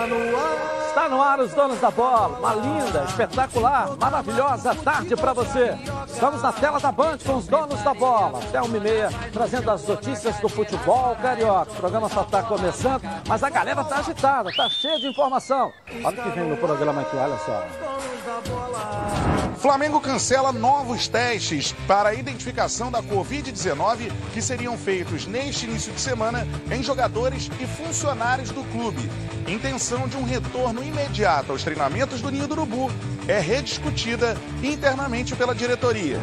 Está no ar. Está no ar os donos da bola. Uma linda, espetacular, maravilhosa tarde para você. Estamos na tela da Band com os donos da bola. Até uma e meia, trazendo as notícias do futebol carioca. O programa só está começando, mas a galera está agitada, está cheia de informação. Olha o que vem no programa aqui, olha só. Flamengo cancela novos testes para a identificação da Covid-19 que seriam feitos neste início de semana em jogadores e funcionários do clube. Intenção de um retorno imediato aos treinamentos do Ninho do Urubu é rediscutida internamente pela diretoria.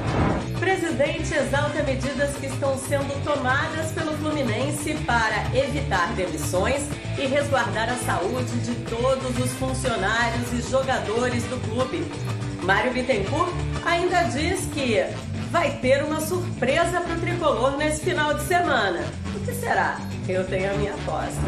Presidente exalta medidas que estão sendo tomadas pelo Fluminense para evitar demissões e resguardar a saúde de todos os funcionários e jogadores do clube. Mário Bittencourt ainda diz que vai ter uma surpresa para o tricolor nesse final de semana. Que será? Eu tenho a minha aposta.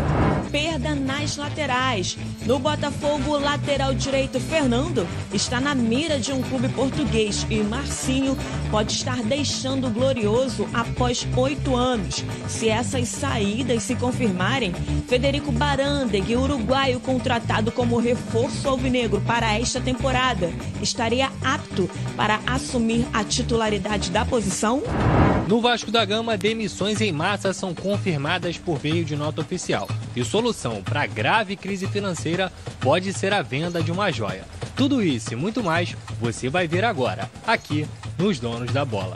Perda nas laterais. No Botafogo, lateral direito Fernando está na mira de um clube português e Marcinho pode estar deixando o glorioso após oito anos. Se essas saídas se confirmarem, Federico Barandeg, uruguaio contratado como reforço alvinegro para esta temporada, estaria apto para assumir a titularidade da posição? No Vasco da Gama, demissões em massa são confirmadas por meio de nota oficial. E solução para a grave crise financeira pode ser a venda de uma joia. Tudo isso e muito mais você vai ver agora, aqui nos Donos da Bola.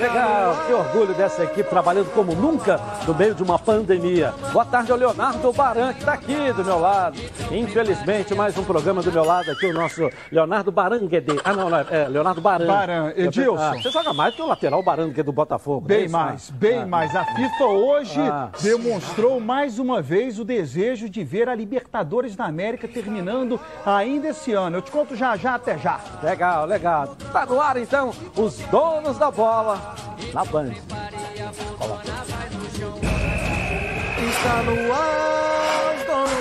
Legal, que orgulho dessa equipe trabalhando como nunca no meio de uma pandemia. Boa tarde ao Leonardo Baran, que está aqui do meu lado. Infelizmente, mais um programa do meu lado aqui, o nosso Leonardo Baranguede. Ah, não, não é Leonardo Baran. Baran, Edilson. Ah, você joga mais que o lateral Baranguede do Botafogo. Bem é isso, mais, né? bem Ah. mais. A FIFA hoje Ah. demonstrou mais uma vez o desejo de ver a Libertadores da América terminando ainda esse ano. Eu te conto já já, até já. Legal, legal. Tá no ar então, os donos da bola na Band. Está no ar,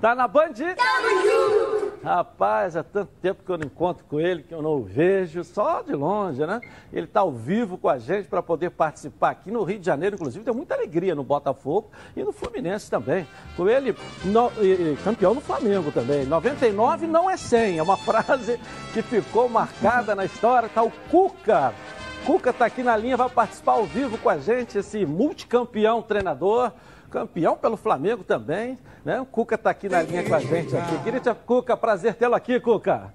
Tá na Band? Tamo junto! Rapaz, há tanto tempo que eu não encontro com ele, que eu não o vejo, só de longe, né? Ele está ao vivo com a gente para poder participar aqui no Rio de Janeiro, inclusive, deu muita alegria no Botafogo e no Fluminense também. Com ele, no- e- e campeão no Flamengo também. 99 não é 100, é uma frase que ficou marcada na história. Tá o Cuca. Cuca está aqui na linha, vai participar ao vivo com a gente, esse multicampeão treinador campeão pelo Flamengo também, né? O Cuca está aqui na linha com a gente aqui. Querida Cuca, prazer tê-lo aqui, Cuca.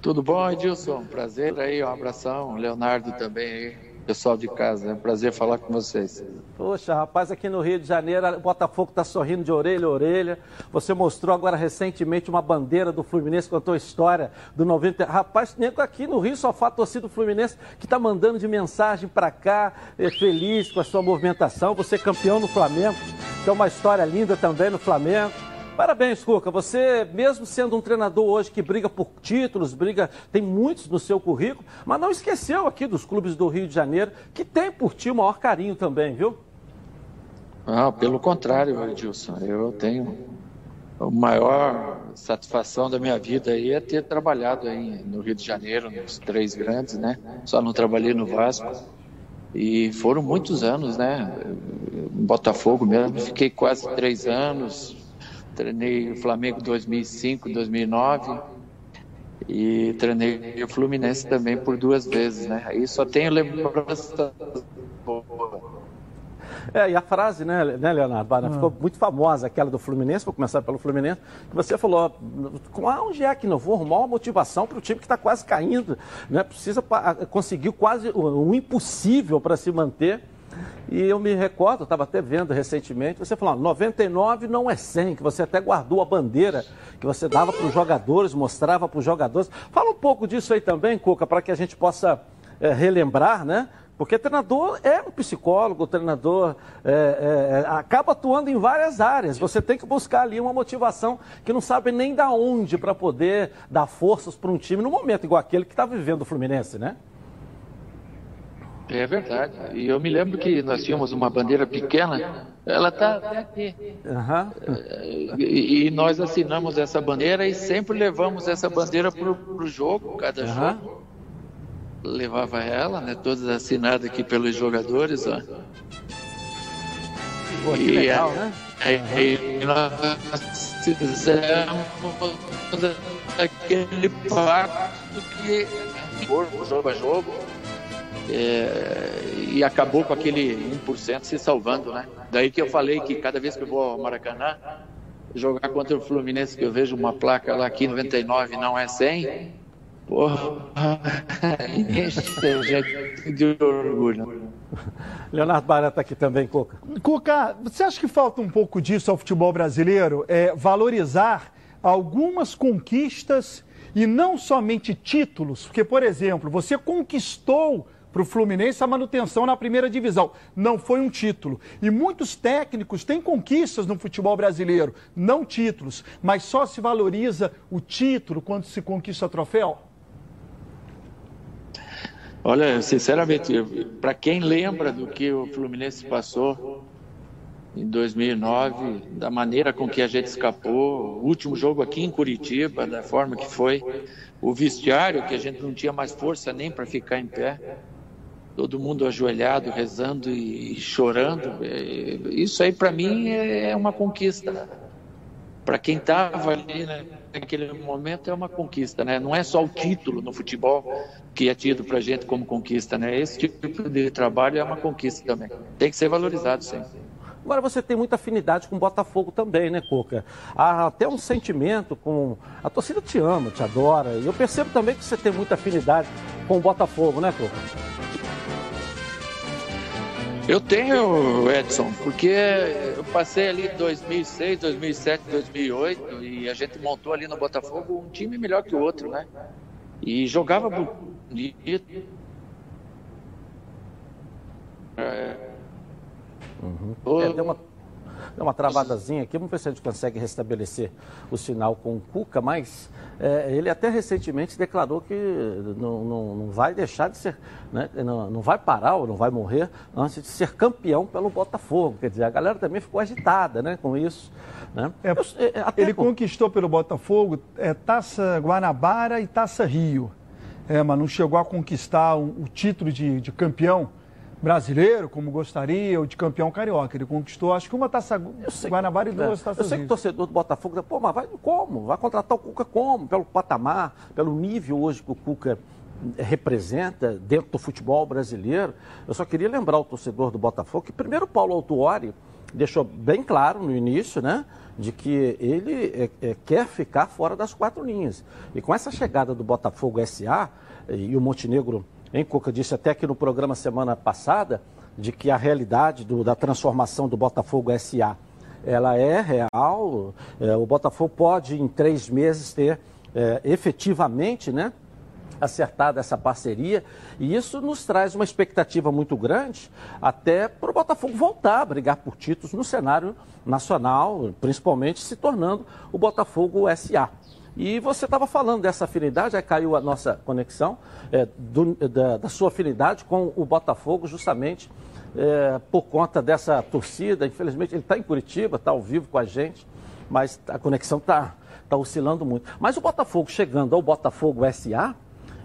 Tudo bom, Edilson? Prazer aí, um abração. Leonardo também aí, pessoal de casa. É um prazer falar com vocês. Poxa, rapaz, aqui no Rio de Janeiro, o Botafogo está sorrindo de orelha a orelha. Você mostrou agora recentemente uma bandeira do Fluminense, contou a história do 90. Rapaz, nego aqui no Rio só a torcida do Fluminense que está mandando de mensagem para cá, é, feliz com a sua movimentação. Você é campeão no Flamengo, tem uma história linda também no Flamengo. Parabéns, Cuca. Você, mesmo sendo um treinador hoje que briga por títulos, briga, tem muitos no seu currículo, mas não esqueceu aqui dos clubes do Rio de Janeiro, que tem por ti o maior carinho também, viu? Ah, pelo contrário, Edilson, eu tenho a maior satisfação da minha vida aí é ter trabalhado aí no Rio de Janeiro, nos três grandes, né? Só não trabalhei no Vasco. E foram muitos anos, né? Botafogo mesmo, fiquei quase três anos. Treinei o Flamengo 2005, 2009 e treinei o Fluminense também por duas vezes, né? Aí só tenho lembrança boa. É, e a frase, né, né Leonardo, Barra, ficou muito famosa, aquela do Fluminense, vou começar pelo Fluminense, que você falou, com onde é que não vou arrumar uma motivação para o time que está quase caindo, né? Precisa conseguir quase o, o impossível para se manter. E eu me recordo, estava até vendo recentemente, você falou, 99 não é 100, que você até guardou a bandeira que você dava para os jogadores, mostrava para os jogadores. Fala um pouco disso aí também, Cuca, para que a gente possa eh, relembrar, né? Porque treinador é um psicólogo, treinador é, é, acaba atuando em várias áreas. Você tem que buscar ali uma motivação que não sabe nem da onde para poder dar forças para um time no momento igual aquele que está vivendo o Fluminense, né? É verdade. E eu me lembro que nós tínhamos uma bandeira pequena, ela está até aqui. Uhum. E, e, nós assinamos essa bandeira e sempre levamos essa bandeira para o jogo, cada uhum. jogo. Levava ela, né? Toda assinada aqui pelos jogadores. Ó. Pô, que e legal, né? Aí uhum. nós fizemos aquele pacto que jogo a jogo é, e acabou com aquele 1% se salvando, né? Daí que eu falei que cada vez que eu vou ao Maracanã jogar contra o Fluminense, que eu vejo uma placa lá aqui 99 não é 100, porra, gente de orgulho. Leonardo Barata tá aqui também, Cuca. Cuca, você acha que falta um pouco disso ao futebol brasileiro? É valorizar algumas conquistas e não somente títulos, porque, por exemplo, você conquistou para o Fluminense a manutenção na primeira divisão. Não foi um título. E muitos técnicos têm conquistas no futebol brasileiro, não títulos, mas só se valoriza o título quando se conquista troféu? Olha, sinceramente, para quem lembra do que o Fluminense passou em 2009, da maneira com que a gente escapou, o último jogo aqui em Curitiba, da forma que foi, o vestiário, que a gente não tinha mais força nem para ficar em pé todo mundo ajoelhado, rezando e chorando. É, isso aí, para mim, é uma conquista. Para quem estava ali né, naquele momento, é uma conquista. Né? Não é só o título no futebol que é tido para a gente como conquista. Né? Esse tipo de trabalho é uma conquista também. Tem que ser valorizado, sim. Agora você tem muita afinidade com o Botafogo também, né, Coca? Há até um sentimento com. A torcida te ama, te adora. E eu percebo também que você tem muita afinidade com o Botafogo, né, Coca? Eu tenho, Edson, porque eu passei ali 2006, 2007, 2008 e a gente montou ali no Botafogo um time melhor que o outro, né? E jogava bonito. É... Uhum. É, deu uma Deu uma travadazinha aqui, vamos ver se a gente consegue restabelecer o sinal com o Cuca, mas é, ele até recentemente declarou que não, não, não vai deixar de ser, né, não, não vai parar ou não vai morrer antes de ser campeão pelo Botafogo. Quer dizer, a galera também ficou agitada né, com isso. Né? É, Eu, é, ele com... conquistou pelo Botafogo é, Taça Guanabara e Taça Rio. É, mas não chegou a conquistar o, o título de, de campeão brasileiro, como gostaria, ou de campeão carioca. Ele conquistou, acho que uma taça Guanabara e duas é, taças Eu sei que o torcedor do Botafogo, pô, mas vai como? Vai contratar o Cuca como? Pelo patamar, pelo nível hoje que o Cuca representa dentro do futebol brasileiro. Eu só queria lembrar o torcedor do Botafogo que primeiro o Paulo Autuori deixou bem claro no início, né, de que ele é, é, quer ficar fora das quatro linhas. E com essa chegada do Botafogo SA e o Montenegro Hein, Cuca disse até que no programa semana passada de que a realidade do, da transformação do Botafogo SA ela é real. É, o Botafogo pode em três meses ter é, efetivamente, né? acertada essa parceria e isso nos traz uma expectativa muito grande até para o Botafogo voltar a brigar por títulos no cenário nacional, principalmente se tornando o Botafogo SA. E você estava falando dessa afinidade, aí caiu a nossa conexão, é, do, da, da, sua afinidade com o Botafogo, justamente é, por conta dessa torcida. Infelizmente, ele está em Curitiba, está ao vivo com a gente, mas a conexão está tá oscilando muito. Mas o Botafogo chegando ao Botafogo SA,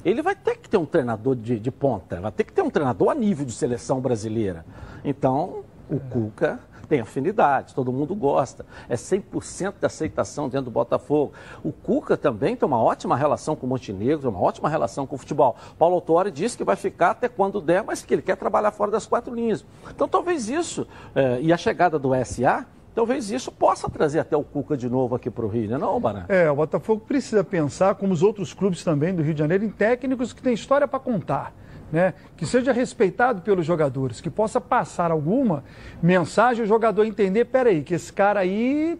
ele vai ter que ter um treinador de, de ponta, vai ter que ter um treinador a nível de seleção brasileira. Então, o Cuca tem afinidade, todo mundo gosta. É 100% de aceitação dentro do Botafogo. O Cuca também tem uma ótima relação com o Montenegro, uma ótima relação com o futebol. Paulo Autori disse que vai ficar até quando der, mas que ele quer trabalhar fora das quatro linhas. Então talvez isso, é, e a chegada do SA, talvez isso possa trazer até o Cuca de novo aqui para o Rio, né, não, Barã? É, o Botafogo precisa pensar, como os outros clubes também do Rio de Janeiro, em técnicos que têm história para contar né, que seja respeitado pelos jogadores, que possa passar alguma mensagem o jogador entender, peraí, que esse cara aí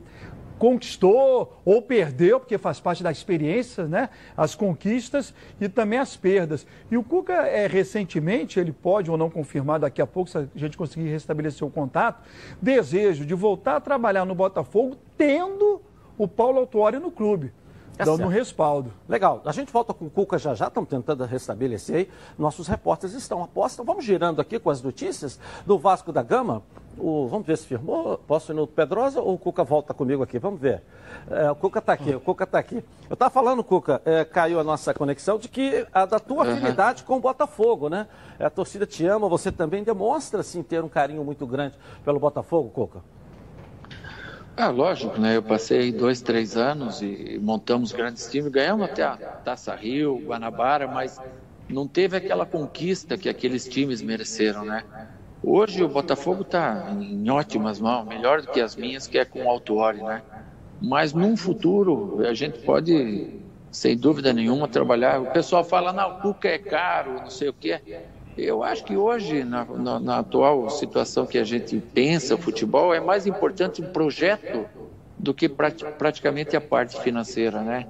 conquistou ou perdeu, porque faz parte da experiência, né? As conquistas e também as perdas. E o Cuca, é, recentemente, ele pode ou não confirmar daqui a pouco, se a gente conseguir restabelecer o contato, desejo de voltar a trabalhar no Botafogo, tendo o Paulo Autuori no clube. É dando um respaldo. Legal. A gente volta com o Cuca já já, estamos tentando restabelecer aí. Nossos repórteres estão aposta. Vamos girando aqui com as notícias do Vasco da Gama. O, vamos ver se firmou. Posso ir no Pedrosa ou o Cuca volta comigo aqui? Vamos ver. É, o Cuca está aqui, o Cuca está aqui. Eu estava falando, Cuca, é, caiu a nossa conexão, de que a da tua uhum. afinidade com o Botafogo, né? A torcida te ama, você também demonstra, assim, ter um carinho muito grande pelo Botafogo, Cuca. Ah, lógico, né? Eu passei dois, três anos e montamos grandes times, ganhamos até a Taça Rio, Guanabara, mas não teve aquela conquista que aqueles times mereceram, né? Hoje o Botafogo está em ótimas mãos, melhor do que as minhas, que é com o Autuori, né? Mas num futuro a gente pode, sem dúvida nenhuma, trabalhar. O pessoal fala, não, o Cuca é caro, não sei o quê. Eu acho que hoje, na, na, na, atual situação que a gente pensa o futebol, é mais importante o projeto do que prati praticamente a parte financeira, né?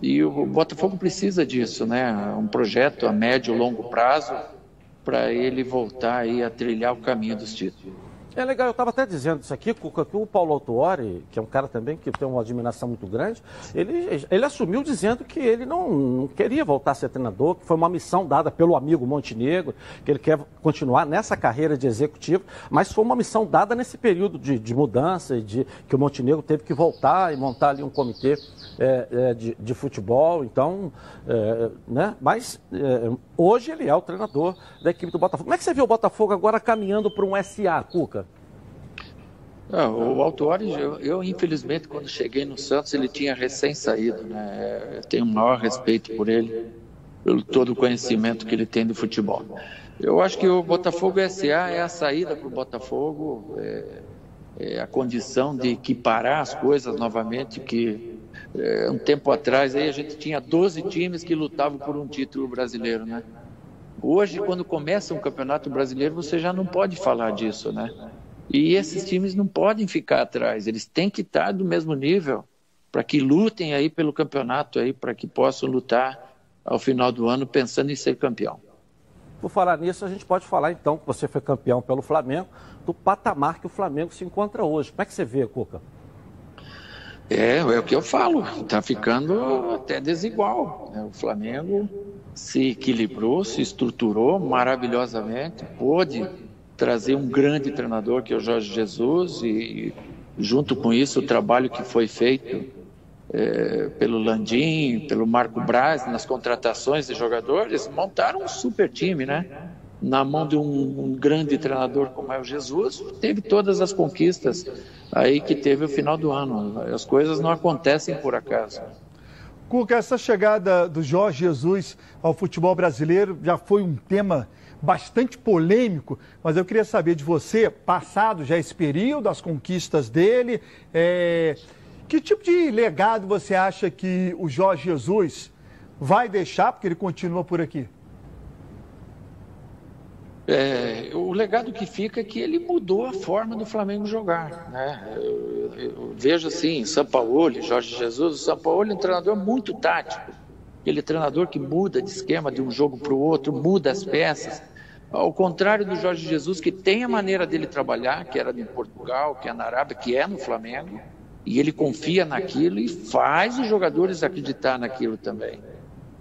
E o Botafogo precisa disso, né? Um projeto a médio e longo prazo para ele voltar aí a trilhar o caminho dos títulos. É legal, eu estava até dizendo isso aqui, Cuca, que o Paulo Autuori, que é um cara também que tem uma admiração muito grande, ele, ele assumiu dizendo que ele não, não, queria voltar a ser treinador, que foi uma missão dada pelo amigo Montenegro, que ele quer continuar nessa carreira de executivo, mas foi uma missão dada nesse período de, de mudança de que o Montenegro teve que voltar e montar ali um comitê é, é, de, de, futebol. Então, é, né? mas é, hoje ele é o treinador da equipe do Botafogo. Como é que você vê o Botafogo agora caminhando para um SA, Cuca? Ah, o Autuori, eu, eu, infelizmente quando cheguei no Santos ele tinha recém saído, né? Eu tenho o maior respeito por ele, pelo todo o conhecimento que ele tem de futebol. Eu acho que o Botafogo SA é a saída para o Botafogo, é, é, a condição de equiparar as coisas novamente, que é, um tempo atrás aí a gente tinha 12 times que lutavam por um título brasileiro, né? Hoje, quando começa um campeonato brasileiro, você já não pode falar disso, né? E esses times não podem ficar atrás, eles têm que estar do mesmo nível para que lutem aí pelo campeonato aí, para que possam lutar ao final do ano pensando em ser campeão. Por falar nisso, a gente pode falar então que você foi campeão pelo Flamengo, do patamar que o Flamengo se encontra hoje. Como é que você vê, Cuca? É, é o que eu falo, está ficando até desigual. Né? O Flamengo se equilibrou, se estruturou maravilhosamente, pôde trazer um grande treinador que é o Jorge Jesus e junto com isso o trabalho que foi feito é, pelo Landim, pelo Marco Braz nas contratações de jogadores, montaram um super time, né? Na mão de um, um grande treinador como é o Jesus, teve todas as conquistas aí que teve o final do ano. As coisas não acontecem por acaso. Cuca, essa chegada do Jorge Jesus ao futebol brasileiro já foi um tema bastante polêmico, mas eu queria saber de você, passado já esse período, as conquistas dele, é, que tipo de legado você acha que o Jorge Jesus vai deixar, porque ele continua por aqui? É, o legado que fica é que ele mudou a forma do Flamengo jogar. Né? Eu, eu, vejo assim, São Paulo, Jorge Jesus, o São Paulo é um treinador muito tático. Aquele treinador que muda de esquema de um jogo para o outro, muda as peças. Ao contrário do Jorge Jesus, que tem a maneira dele trabalhar, que era em Portugal, que é na Arábia, que é no Flamengo, e ele confia naquilo e faz os jogadores acreditar naquilo também.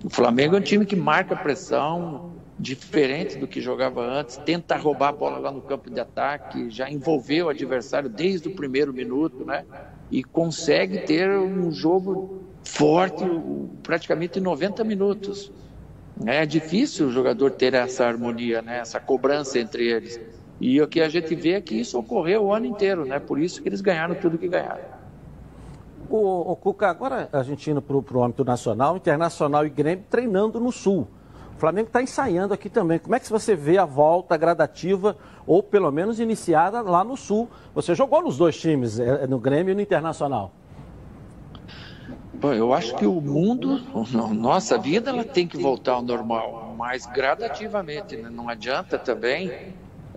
O Flamengo é um time que marca pressão, diferente do que jogava antes, tenta roubar a bola lá no campo de ataque, já envolveu o adversário desde o primeiro minuto, né? E consegue ter um jogo forte praticamente 90 minutos. É difícil o jogador ter essa harmonia, né? essa cobrança entre eles. E o que a gente vê é que isso ocorreu o ano inteiro, né? por isso que eles ganharam tudo que ganharam. O, o Cuca, agora a gente indo para o âmbito nacional, Internacional e Grêmio treinando no Sul. O Flamengo está ensaiando aqui também. Como é que você vê a volta gradativa, ou pelo menos iniciada lá no Sul? Você jogou nos dois times, é, no Grêmio e no Internacional. Bom, eu acho que o mundo, nossa vida, ela tem que voltar ao normal, mas gradativamente. Né? Não adianta também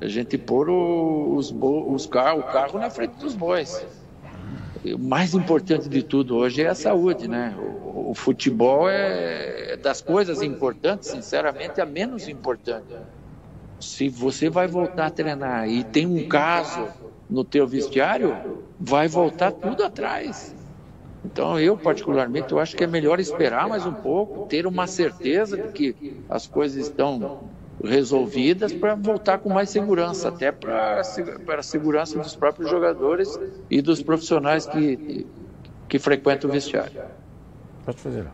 a gente pôr os, os carro, o carro na frente dos bois. o mais importante de tudo hoje é a saúde, né? O, o futebol é das coisas importantes, sinceramente, a menos importante. Se você vai voltar a treinar e tem um caso no teu vestiário, vai voltar tudo atrás. Então, eu particularmente, eu acho que é melhor esperar mais um pouco, ter uma certeza de que as coisas estão resolvidas para voltar com mais segurança, até para, para a segurança dos próprios jogadores e dos profissionais que, que frequentam o vestiário. Pode fazer.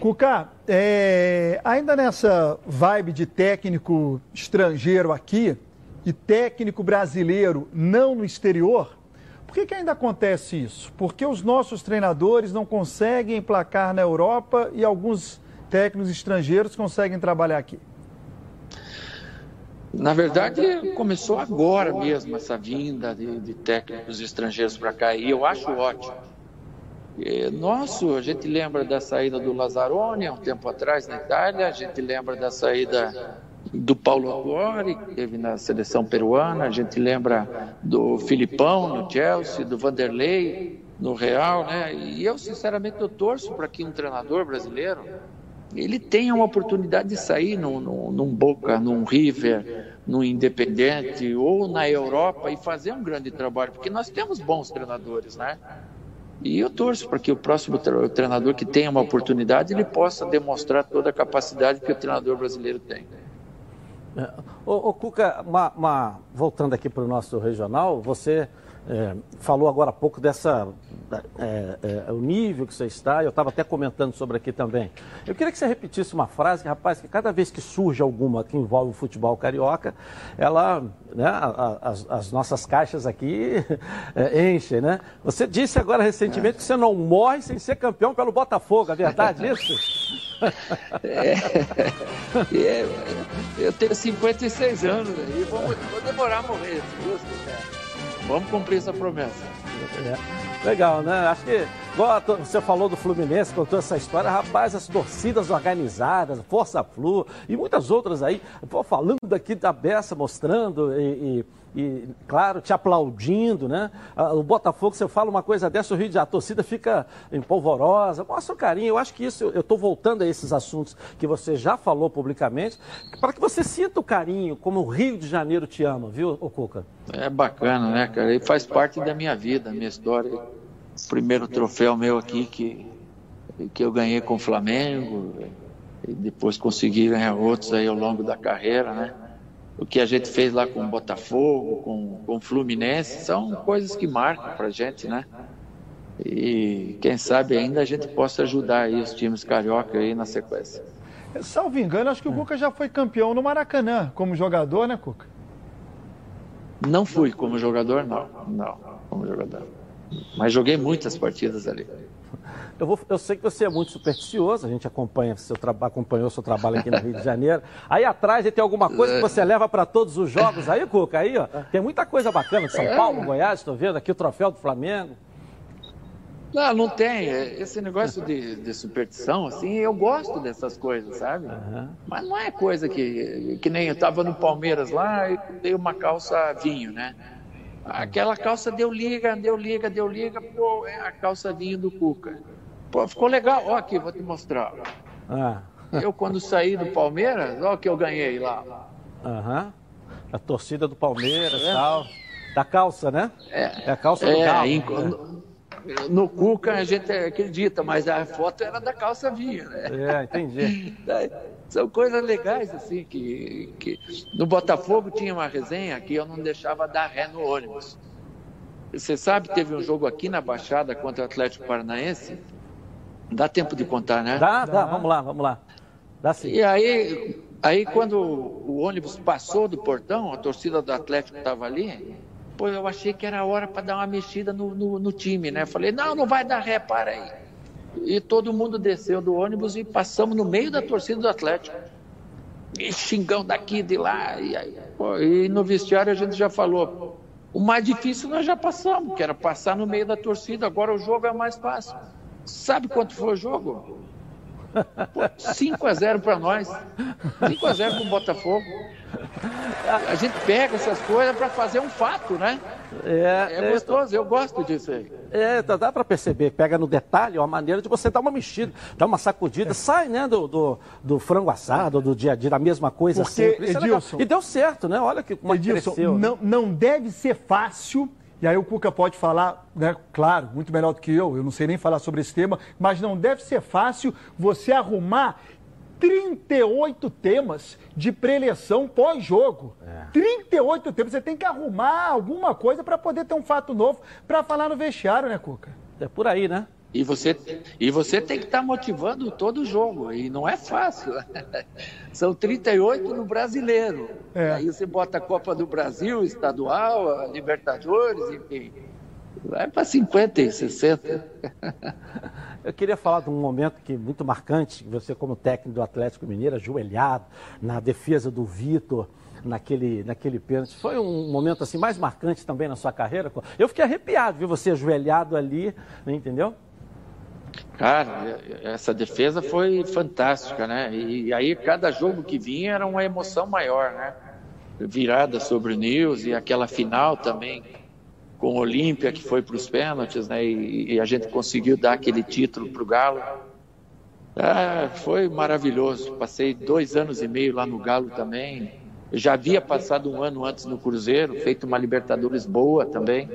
Cuca, é, ainda nessa vibe de técnico estrangeiro aqui e técnico brasileiro não no exterior, por que, que ainda acontece isso? Porque os nossos treinadores não conseguem emplacar na Europa e alguns técnicos estrangeiros conseguem trabalhar aqui? Na verdade, começou agora mesmo essa vinda de, de técnicos estrangeiros para cá e eu acho ótimo. É, nosso, a gente lembra da saída do Lazzaroni há um tempo atrás na Itália, a gente lembra da saída do Paulo Autori, que teve na seleção peruana, a gente lembra do Filipão no Chelsea, do Vanderlei no Real, né? E eu, sinceramente, eu torço para que um treinador brasileiro ele tenha uma oportunidade de sair num, num, num Boca, num River, num Independente ou na Europa e fazer um grande trabalho, porque nós temos bons treinadores, né? E eu torço para que o próximo treinador que tenha uma oportunidade, ele possa demonstrar toda a capacidade que o treinador brasileiro tem. Ô Cuca, uma, uma, voltando aqui para o nosso regional, você é, falou agora há pouco dessa é, é, o nível que você está, eu estava até comentando sobre aqui também. Eu queria que você repetisse uma frase que, rapaz, que cada vez que surge alguma que envolve o futebol carioca, ela, né, a, a, as, as, nossas caixas aqui é, enchem, né? Você disse agora recentemente que você não morre sem ser campeão pelo Botafogo, é verdade isso? É, é, eu tenho 56 anos e vou, vou demorar a morrer, se Deus quiser. Vamos cumprir essa promessa. É. Legal, né? Acho que, igual você falou do Fluminense, contou essa história, rapaz, as torcidas organizadas, Força Flu e muitas outras aí, falando aqui da beça, mostrando e, e e, claro, te aplaudindo, né? Ah, o Botafogo, você fala uma coisa dessa, o Rio de a torcida fica empolvorosa, mostra o carinho. Eu acho que isso, eu estou voltando a esses assuntos que você já falou publicamente, para que você sinta o carinho, como o Rio de Janeiro te ama, viu, Cuca? É bacana, né, cara? E faz parte da minha vida, minha história. O primeiro troféu meu aqui que, que eu ganhei com o Flamengo, e depois consegui ganhar outros aí ao longo da carreira, né? o que a gente fez lá com o Botafogo, com, com o Fluminense, são coisas que marcam para a gente, né? E quem sabe ainda a gente possa ajudar aí os times carioca aí na sequência. Salvo engano, acho que o Cuca já foi campeão no Maracanã como jogador, né, Cuca? Não fui como jogador, não. Não, como jogador. Mas joguei muitas partidas ali. Eu, vou, eu sei que você é muito supersticioso, a gente acompanha seu acompanhou seu trabalho aqui no Rio de Janeiro. Aí atrás tem alguma coisa que você leva para todos os jogos aí, Cuca? Aí, ó, tem muita coisa bacana de São Paulo, Goiás, estou vendo aqui o troféu do Flamengo. Não, não tem. Esse negócio de, de superstição, assim, eu gosto dessas coisas, sabe? Uhum. Mas não é coisa que, que nem eu estava no Palmeiras lá e dei uma calça vinho, né? Aquela calça deu liga, deu liga, deu liga, pô, é a calça vinho do Cuca. Pô, ficou legal. Ó, aqui, vou te mostrar. Ah. Eu, quando saí do Palmeiras, ó, que eu ganhei lá. Aham. A torcida do Palmeiras e é. tal. Da calça, né? É, é a calça do é, Galo. Em, né? No, Cuca a gente acredita, mas a foto era da calça vinha, né? É, entendi. São coisas legais, assim, que, que. No Botafogo tinha uma resenha que eu não deixava dar ré no ônibus. Você sabe, teve um jogo aqui na Baixada contra o Atlético Paranaense Dá tempo de contar, né? Dá, dá, vamos lá, vamos lá. Dá sim. E aí, aí quando o ônibus passou do portão, a torcida do Atlético estava ali, pô, eu achei que era hora para dar uma mexida no, no, no, time, né? Falei, não, não vai dar ré, para aí. E todo mundo desceu do ônibus e passamos no meio da torcida do Atlético. E xingão daqui, de lá. E, aí, pô, e no vestiário a gente já falou, o mais difícil nós já passamos, que era passar no meio da torcida, agora o jogo é mais fácil. Sabe quanto foi o jogo? 5 a 0 para nós. 5 a 0 para o Botafogo. A gente pega essas coisas para fazer um fato, né? É, é, é gostoso, eu gosto disso aí. É, dá, dá para perceber, pega no detalhe, uma maneira de você dar uma mexida, dar uma sacudida, é. sai né, do, do, do, frango assado, do dia a dia, da mesma coisa Porque, sempre. É Edilson, é e deu certo, né? Olha que como Edilson, cresceu. Não, não deve ser fácil e aí o Cuca pode falar, né, claro, muito melhor do que eu, eu não sei nem falar sobre esse tema, mas não deve ser fácil você arrumar 38 temas de preleção pós-jogo. É. 38 temas. Você tem que arrumar alguma coisa para poder ter um fato novo para falar no vestiário, né, Cuca? É por aí, né? E você, e você tem que estar tá motivando todo o jogo, e não é fácil. São 38 no brasileiro. É. Aí você bota a Copa do Brasil, estadual, a Libertadores, enfim. Vai para 50 e 60. Eu queria falar de um momento que muito marcante, você como técnico do Atlético Mineiro, ajoelhado na defesa do Vitor naquele, naquele pênalti. Foi um momento assim mais marcante também na sua carreira? Eu fiquei arrepiado, viu você ajoelhado ali, entendeu? Cara, essa defesa foi fantástica, né? E aí cada jogo que vinha era uma emoção maior, né? Virada sobre o News e aquela final também com o Olímpia que foi para os pênaltis, né? E, e, a gente conseguiu dar aquele título para o Galo. Ah, foi maravilhoso. Passei dois anos e meio lá no Galo também. Já havia passado um ano antes no Cruzeiro, feito uma Libertadores boa também.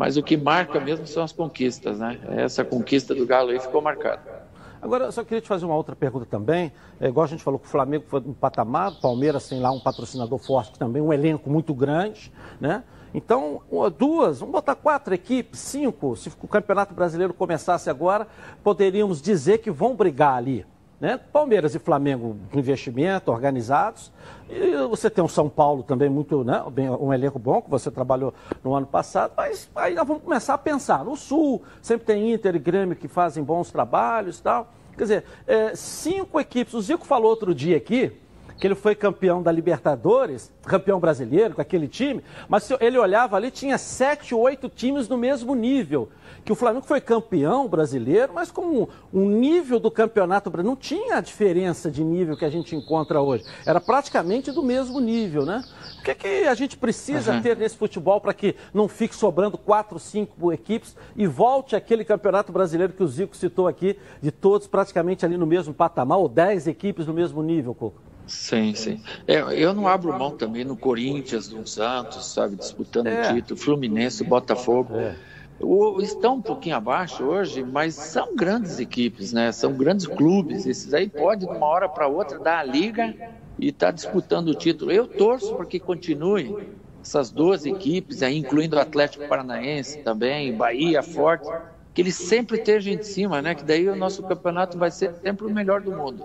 Mas o que marca mesmo são as conquistas, né? Essa conquista do Galo aí ficou marcada. Agora, só queria te fazer uma outra pergunta também. É, igual a gente falou que o Flamengo foi um patamar, o Palmeiras tem lá um patrocinador forte também, um elenco muito grande, né? Então, duas, vamos botar quatro equipes, cinco, se o Campeonato Brasileiro começasse agora, poderíamos dizer que vão brigar ali. Né? Palmeiras e Flamengo investimento, organizados. E você tem um São Paulo também muito, né? um elenco bom, que você trabalhou no ano passado, mas aí nós vamos começar a pensar. No Sul, sempre tem Inter e Grêmio que fazem bons trabalhos e tal. Quer dizer, é, cinco equipes. O Zico falou outro dia aqui que ele foi campeão da Libertadores, campeão brasileiro com aquele time, mas se ele olhava ali, tinha sete, oito times no mesmo nível. Que o Flamengo foi campeão brasileiro, mas com um nível do campeonato brasileiro. Não tinha a diferença de nível que a gente encontra hoje. Era praticamente do mesmo nível, né? O que, é que a gente precisa uhum. ter nesse futebol para que não fique sobrando quatro, cinco equipes e volte aquele campeonato brasileiro que o Zico citou aqui, de todos praticamente ali no mesmo patamar, ou dez equipes no mesmo nível, Coco? Sim, sim. É, eu não abro mão também no Corinthians, no Santos, sabe, disputando o é. título, Fluminense, Botafogo. É. O, estão um pouquinho abaixo hoje, mas são grandes equipes, né? São grandes clubes. Esses aí pode, de uma hora para outra, dar a liga e estar tá disputando o título. Eu torço para que continue essas duas equipes, aí, incluindo o Atlético Paranaense também, Bahia, Forte, que eles sempre estejam em cima, né? Que daí o nosso campeonato vai ser sempre o melhor do mundo.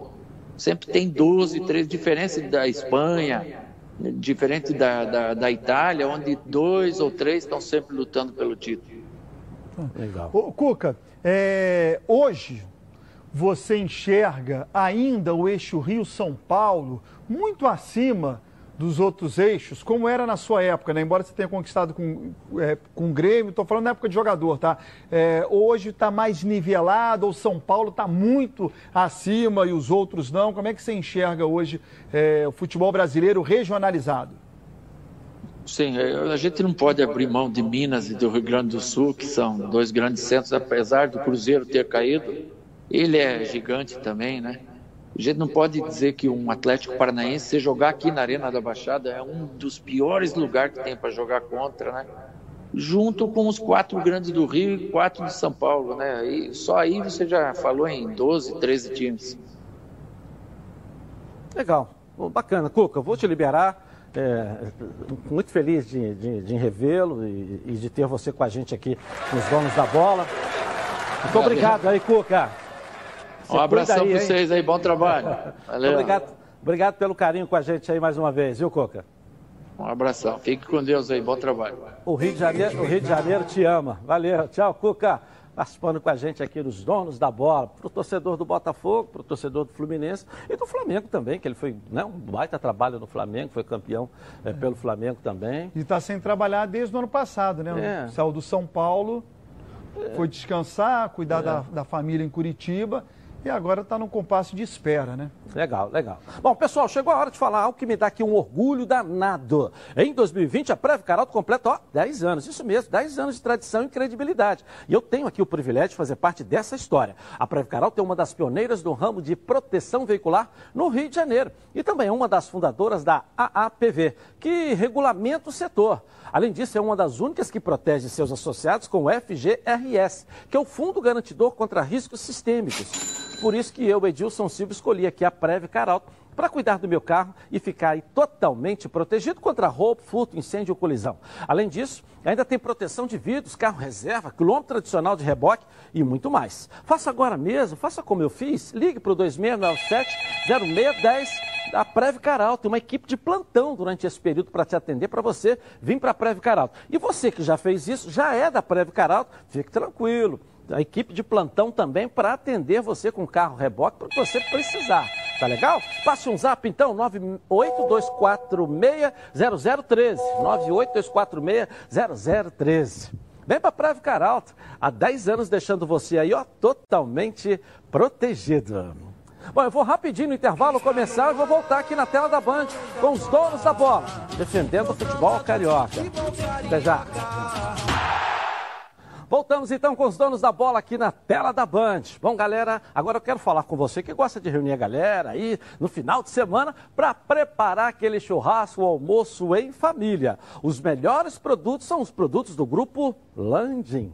Sempre tem 12, 13, diferença da Espanha, diferente da, da, da Itália, onde dois ou três estão sempre lutando pelo título. Legal. Ô, Cuca, é, hoje você enxerga ainda o eixo Rio-São Paulo muito acima dos outros eixos, como era na sua época, né? Embora você tenha conquistado com, é, com o Grêmio, estou falando na época de jogador, tá? É, hoje está mais nivelado, ou São Paulo está muito acima e os outros não. Como é que você enxerga hoje é, o futebol brasileiro regionalizado? Sim, é, a gente não pode abrir mão de Minas e do Rio Grande do Sul, que são dois grandes centros, apesar do Cruzeiro ter caído. Ele é gigante também, né? A gente não pode dizer que um Atlético Paranaense, se jogar aqui na Arena da Baixada, é um dos piores lugares que tem para jogar contra, né? Junto com os quatro grandes do Rio e quatro de São Paulo, né? E só aí você já falou em 12, 13 times. Legal, Bom, bacana. Cuca, vou te liberar. É, muito feliz de, de, de revê-lo e, e, de ter você com a gente aqui nos Donos da Bola. Muito obrigado aí, Cuca. Um abração para vocês aí, bom trabalho. Valeu. Obrigado, obrigado pelo carinho com a gente aí mais uma vez, viu, Coca? Um abração. Fique com Deus aí, bom trabalho. O Rio de Janeiro, o Rio de Janeiro te ama. Valeu. Tchau, Cuca. Participando com a gente aqui dos donos da bola, para o torcedor do Botafogo, para o torcedor do Fluminense e do Flamengo também, que ele foi né, um baita trabalho no Flamengo, foi campeão é, pelo Flamengo também. E está sem trabalhar desde o ano passado, né? É. Saiu do São Paulo, foi descansar, cuidar é. da, da família em Curitiba e agora está no compasso de espera, né? Legal, legal. Bom, pessoal, chegou a hora de falar algo que me dá aqui um orgulho danado. Em 2020, a Preve Caralto completa, ó, 10 anos. Isso mesmo, 10 anos de tradição e credibilidade. E eu tenho aqui o privilégio de fazer parte dessa história. A Preve Caralto é uma das pioneiras do ramo de proteção veicular no Rio de Janeiro. E também é uma das fundadoras da AAPV, que regulamenta o setor. Além disso, é uma das únicas que protege seus associados com o FGRS, que é o Fundo Garantidor contra Riscos Sistêmicos. Por isso que eu, Edilson Silva, escolhi aqui a Preve Caralto para cuidar do meu carro e ficar totalmente protegido contra roubo, furto, incêndio ou colisão. Além disso, ainda tem proteção de vidros, carro reserva, quilômetro tradicional de reboque e muito mais. Faça agora mesmo, faça como eu fiz, ligue para o 2697-0610 da Preve Caralto, uma equipe de plantão durante esse período para te atender, para você vir para a Preve Caralto. E você que já fez isso, já é da Preve Caralto, fique tranquilo a equipe de plantão também para atender você com carro reboque para você precisar. Tá legal? Passe um zap então, 982460013. 982460013. Vem para Preve Caralto, há 10 anos deixando você aí, ó, totalmente protegido. Bom, eu vou rapidinho no intervalo começar e vou voltar aqui na tela da Band com os donos da bola, defendendo o futebol carioca. Até já. Voltamos então com os donos da bola aqui na tela da Band. Bom, galera, agora eu quero falar com você que gosta de reunir a galera aí no final de semana para preparar aquele churrasco, almoço em família. Os melhores produtos são os produtos do grupo Landim.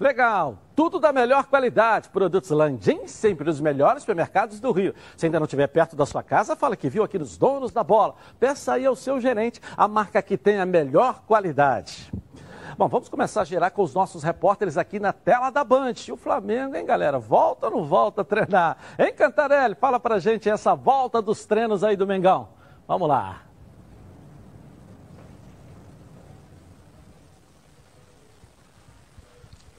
Legal, tudo da melhor qualidade. Produtos Landim, sempre os melhores supermercados do Rio. Se ainda não estiver perto da sua casa, fala que viu aqui nos donos da bola. Peça aí ao seu gerente a marca que tem a melhor qualidade. Bom, vamos começar a gerar com os nossos repórteres aqui na tela da Band. E o Flamengo, hein, galera? Volta ou não volta a treinar? Hein, Cantarelli? Fala pra gente essa volta dos treinos aí do Mengão. Vamos lá.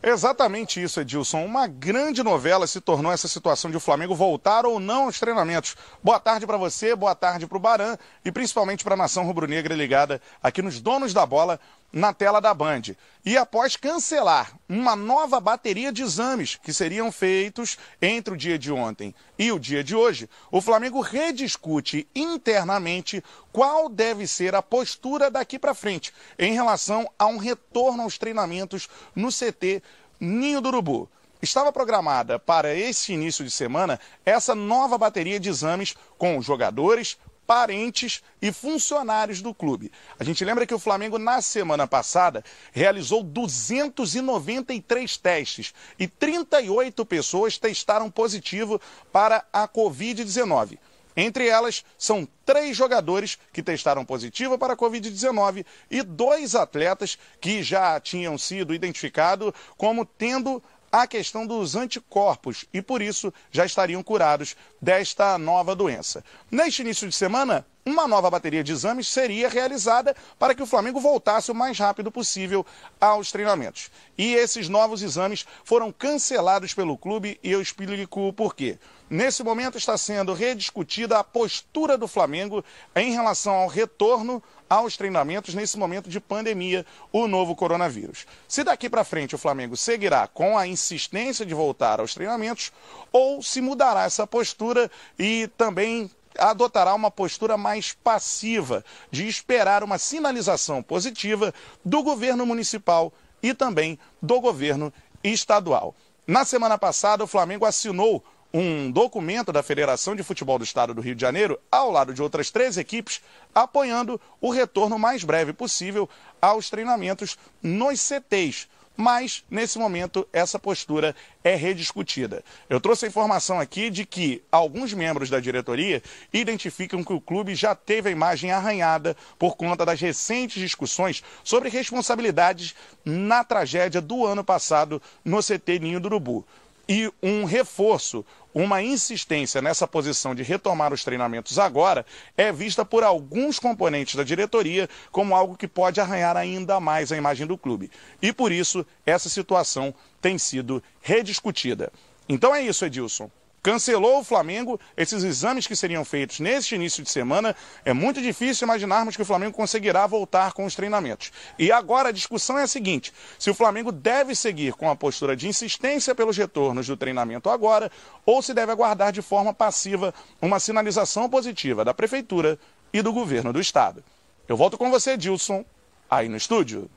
Exatamente isso, Edilson. Uma grande novela se tornou essa situação de o Flamengo voltar ou não aos treinamentos. Boa tarde para você, boa tarde para o Baran e principalmente para a nação rubro-negra ligada aqui nos donos da bola na tela da Band. E após cancelar uma nova bateria de exames que seriam feitos entre o dia de ontem e o dia de hoje, o Flamengo rediscute internamente qual deve ser a postura daqui para frente em relação a um retorno aos treinamentos no CT Ninho do Urubu. Estava programada para esse início de semana essa nova bateria de exames com jogadores, parentes e funcionários do clube. A gente lembra que o Flamengo, na semana passada, realizou 293 testes e 38 pessoas testaram positivo para a Covid-19. Entre elas, são três jogadores que testaram positivo para a Covid-19 e dois atletas que já tinham sido identificados como tendo a questão dos anticorpos e, por isso, já estariam curados desta nova doença. Neste início de semana, uma nova bateria de exames seria realizada para que o Flamengo voltasse o mais rápido possível aos treinamentos. E esses novos exames foram cancelados pelo clube e eu explico o porquê. Nesse momento está sendo rediscutida a postura do Flamengo em relação ao retorno aos treinamentos nesse momento de pandemia, o novo coronavírus. Se daqui para frente o Flamengo seguirá com a insistência de voltar aos treinamentos ou se mudará essa postura e também adotará uma postura mais passiva de esperar uma sinalização positiva do governo municipal e também do governo estadual. Na semana passada, o Flamengo assinou um documento da Federação de Futebol do Estado do Rio de Janeiro, ao lado de outras três equipes, apoiando o retorno mais breve possível aos treinamentos nos CTs. Mas, nesse momento, essa postura é rediscutida. Eu trouxe a informação aqui de que alguns membros da diretoria identificam que o clube já teve a imagem arranhada por conta das recentes discussões sobre responsabilidades na tragédia do ano passado no CT Ninho do Urubu. e um reforço, uma insistência nessa posição de retomar os treinamentos agora é vista por alguns componentes da diretoria como algo que pode arranhar ainda mais a imagem do clube. E por isso, essa situação tem sido rediscutida. Então é isso, Edilson. Cancelou o Flamengo esses exames que seriam feitos neste início de semana. É muito difícil imaginarmos que o Flamengo conseguirá voltar com os treinamentos. E agora a discussão é a seguinte: se o Flamengo deve seguir com a postura de insistência pelos retornos do treinamento agora, ou se deve aguardar de forma passiva uma sinalização positiva da Prefeitura e do governo do Estado. Eu volto com você, Dilson, aí no estúdio.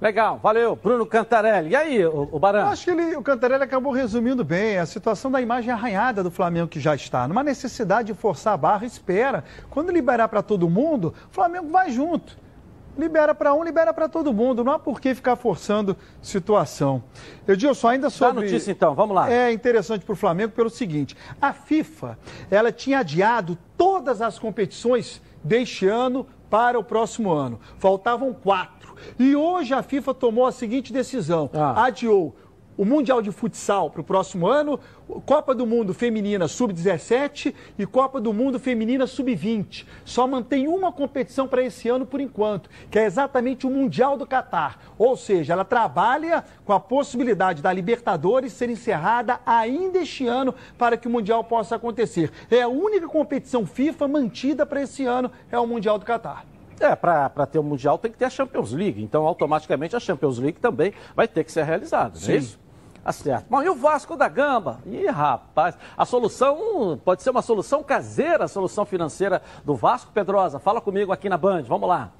Legal, valeu. Bruno Cantarelli. E aí, o, o Baran? acho que ele, o Cantarelli acabou resumindo bem a situação da imagem arranhada do Flamengo que já está. Numa necessidade de forçar a barra, espera. Quando liberar para todo mundo, o Flamengo vai junto. Libera para um, libera para todo mundo. Não há por que ficar forçando situação. Edilson, ainda sobre... Dá notícia então, vamos lá. É interessante para o Flamengo pelo seguinte. A FIFA, ela tinha adiado todas as competições deste ano para o próximo ano. Faltavam quatro. E hoje a FIFA tomou a seguinte decisão: ah. adiou o Mundial de Futsal para o próximo ano, Copa do Mundo Feminina Sub-17 e Copa do Mundo Feminina Sub-20. Só mantém uma competição para esse ano por enquanto, que é exatamente o Mundial do Catar. Ou seja, ela trabalha com a possibilidade da Libertadores ser encerrada ainda este ano para que o Mundial possa acontecer. É a única competição FIFA mantida para esse ano, é o Mundial do Catar. É, para ter o Mundial tem que ter a Champions League. Então, automaticamente, a Champions League também vai ter que ser realizada, não é isso? Tá certo. Bom, e o Vasco da Gama? Ih, rapaz, a solução pode ser uma solução caseira, a solução financeira do Vasco. Pedrosa, fala comigo aqui na Band, vamos lá.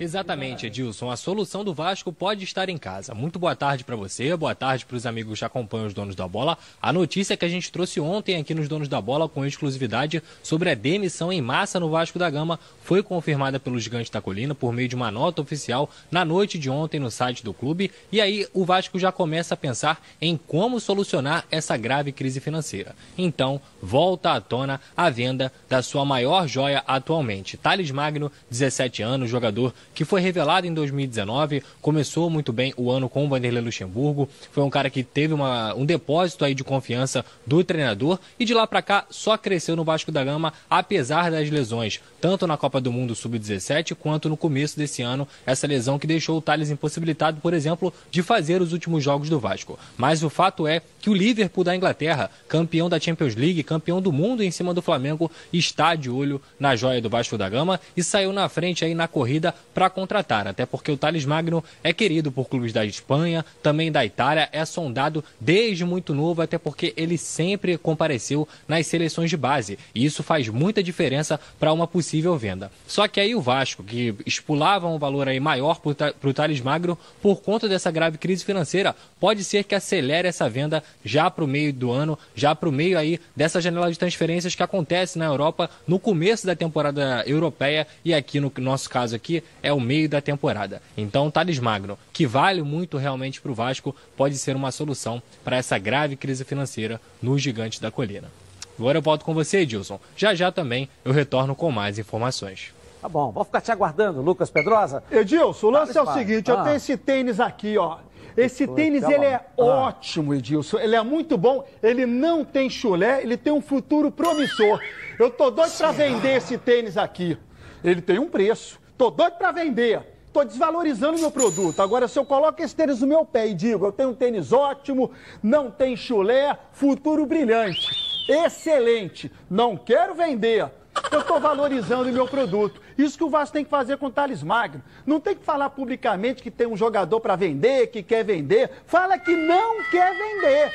Exatamente, Edilson. A solução do Vasco pode estar em casa. Muito boa tarde para você, boa tarde para os amigos que acompanham os donos da bola. A notícia que a gente trouxe ontem aqui nos donos da bola com exclusividade sobre a demissão em massa no Vasco da Gama foi confirmada pelo Gigante da Colina por meio de uma nota oficial na noite de ontem no site do clube. E aí o Vasco já começa a pensar em como solucionar essa grave crise financeira. Então, volta à tona a venda da sua maior joia atualmente. Thales Magno, 17 anos, jogador que foi revelado em 2019, começou muito bem o ano com o Vanderlei Luxemburgo, foi um cara que teve uma, um depósito aí de confiança do treinador. E de lá para cá só cresceu no Vasco da Gama, apesar das lesões, tanto na Copa do Mundo Sub-17 quanto no começo desse ano, essa lesão que deixou o Thales impossibilitado, por exemplo, de fazer os últimos jogos do Vasco. Mas o fato é que o Liverpool da Inglaterra, campeão da Champions League, campeão do mundo em cima do Flamengo, está de olho na joia do Vasco da Gama e saiu na frente aí na corrida para contratar, até porque o Thales Magno é querido por clubes da Espanha, também da Itália, é sondado desde muito novo, até porque ele sempre compareceu nas seleções de base, e isso faz muita diferença para uma possível venda. Só que aí o Vasco, que espulava um valor aí maior para o Thales Magno, por conta dessa grave crise financeira, pode ser que acelere essa venda já para o meio do ano, já para o meio aí dessa janela de transferências que acontece na Europa no começo da temporada europeia e aqui no nosso caso aqui é é o meio da temporada. Então, o Thales Magno, que vale muito realmente para o Vasco, pode ser uma solução para essa grave crise financeira no Gigante da Colina. Agora eu volto com você, Edilson. Já já também eu retorno com mais informações. Tá bom, vou ficar te aguardando, Lucas Pedrosa. Edilson, o lance é o seguinte, ah. eu tenho esse tênis aqui, ó. Esse tênis, ele é ah. ótimo, Edilson. Ele é muito bom. Ele não tem chulé, ele tem um futuro promissor. Eu tô doido para vender esse tênis aqui. Ele tem um preço. Tô doido para vender. Tô desvalorizando o meu produto. Agora, se eu coloco esse tênis no meu pé e digo, eu tenho um tênis ótimo, não tem chulé, futuro brilhante, excelente, não quero vender. Eu estou valorizando o meu produto. Isso que o Vasco tem que fazer com o Thales Magno. Não tem que falar publicamente que tem um jogador para vender, que quer vender. Fala que não quer vender.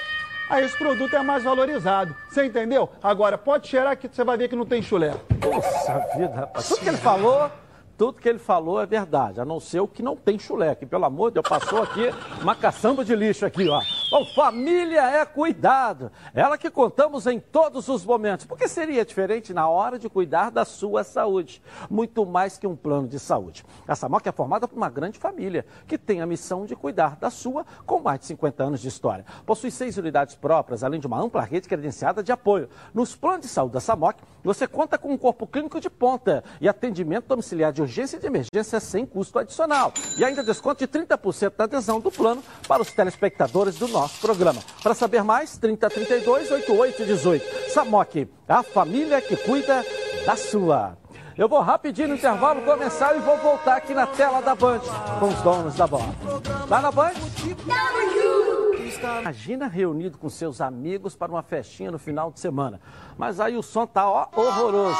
Aí esse produto é mais valorizado. Você entendeu? Agora, pode cheirar que você vai ver que não tem chulé. Poxa vida, rapaz. Tudo que ele falou tudo que ele falou é verdade, a não ser o que não tem chulé, que pelo amor de Deus, passou aqui uma caçamba de lixo aqui, ó. Bom, família é cuidado, ela que contamos em todos os momentos. Por que seria diferente na hora de cuidar da sua saúde? Muito mais que um plano de saúde. A Samoc é formada por uma grande família, que tem a missão de cuidar da sua com mais de 50 anos de história. Possui seis unidades próprias, além de uma ampla rede credenciada de apoio. Nos planos de saúde da Samoc, você conta com um corpo clínico de ponta e atendimento domiciliar de urgência e de emergência sem custo adicional. E ainda desconto de 30% da adesão do plano para os telespectadores do nosso programa. Para saber mais, 3032 8818. Samok, a família que cuida da sua. Eu vou rapidinho no intervalo começar e vou voltar aqui na tela da Band com os donos da bola. Lá na Band? Imagina reunido com seus amigos para uma festinha no final de semana. Mas aí o som tá ó, horroroso.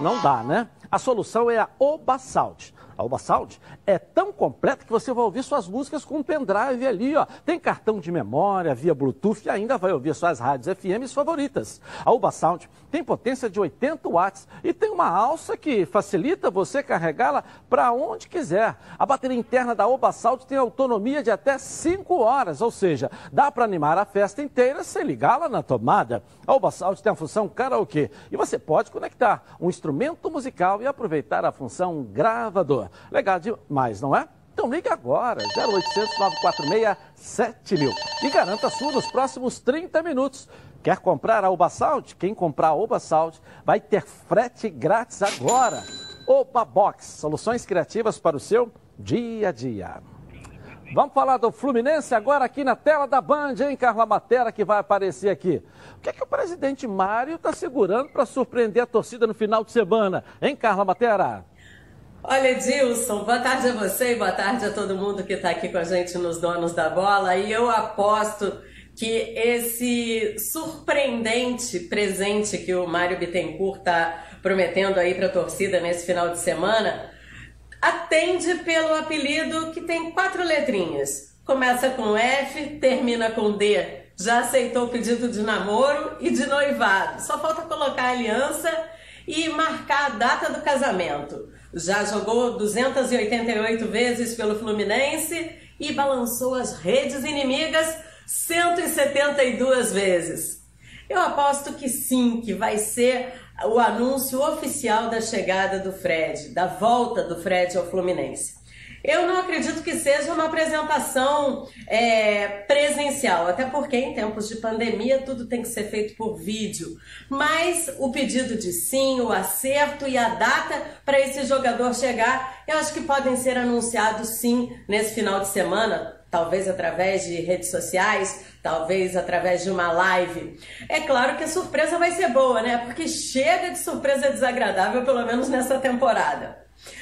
Não dá, né? A solução é a Oba Sound. A Sound é tão completa que você vai ouvir suas músicas com um pendrive ali, ó. Tem cartão de memória, via Bluetooth e ainda vai ouvir suas rádios FMs favoritas. A Oba Sound tem potência de 80 watts e tem uma alça que facilita você carregá-la para onde quiser. A bateria interna da Oba Sound tem autonomia de até 5 horas, ou seja, dá para animar a festa inteira sem ligá-la na tomada. A Oba Sound tem a função karaokê e você pode conectar um instrumento musical e aproveitar a função gravador. Legal demais, não é? Então ligue agora, 0800 946 7000 e garanta a sua nos próximos 30 minutos. Quer comprar a Oba? Quem comprar a Oba vai ter frete grátis agora. Oba Box, soluções criativas para o seu dia a dia. Vamos falar do Fluminense agora aqui na tela da Band, hein, Carla Matera, que vai aparecer aqui. O que é que o presidente Mário está segurando para surpreender a torcida no final de semana, hein, Carla Matera? Olha, Edilson, boa tarde a você e boa tarde a todo mundo que está aqui com a gente nos Donos da Bola. E eu aposto que esse surpreendente presente que o Mário Bittencourt está prometendo aí para a torcida nesse final de semana atende pelo apelido que tem quatro letrinhas. Começa com F, termina com D. Já aceitou o pedido de namoro e de noivado. Só falta colocar a aliança e marcar a data do casamento. Já jogou 288 vezes pelo Fluminense e balançou as redes inimigas 172 vezes. Eu aposto que sim, que vai ser o anúncio oficial da chegada do Fred, da volta do Fred ao Fluminense. Eu não acredito que seja uma apresentação é, presencial, até porque em tempos de pandemia tudo tem que ser feito por vídeo. Mas o pedido de sim, o acerto e a data para esse jogador chegar, eu acho que podem ser anunciados sim nesse final de semana, talvez através de redes sociais, talvez através de uma live. É claro que a surpresa vai ser boa, né? Porque chega de surpresa desagradável, pelo menos nessa temporada.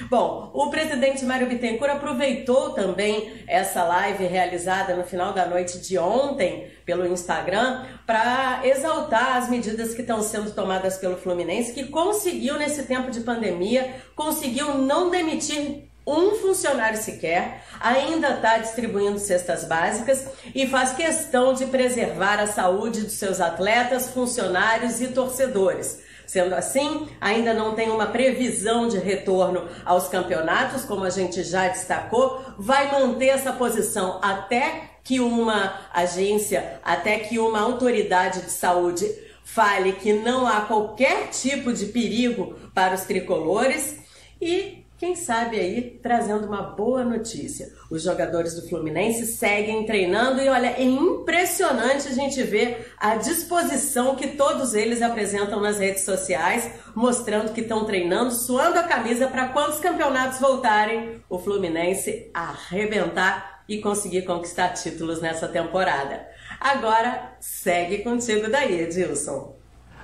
Bom, o presidente Mário Bittencourt aproveitou também essa live realizada no final da noite de ontem pelo Instagram para exaltar as medidas que estão sendo tomadas pelo Fluminense, que conseguiu nesse tempo de pandemia, conseguiu não demitir um funcionário sequer, ainda está distribuindo cestas básicas e faz questão de preservar a saúde dos seus atletas, funcionários e torcedores. Sendo assim, ainda não tem uma previsão de retorno aos campeonatos, como a gente já destacou, vai manter essa posição até que uma agência, até que uma autoridade de saúde fale que não há qualquer tipo de perigo para os tricolores e quem sabe aí trazendo uma boa notícia. Os jogadores do Fluminense seguem treinando e olha, é impressionante a gente ver a disposição que todos eles apresentam nas redes sociais, mostrando que estão treinando, suando a camisa para quando os campeonatos voltarem, o Fluminense arrebentar e conseguir conquistar títulos nessa temporada. Agora segue contigo daí, Edilson.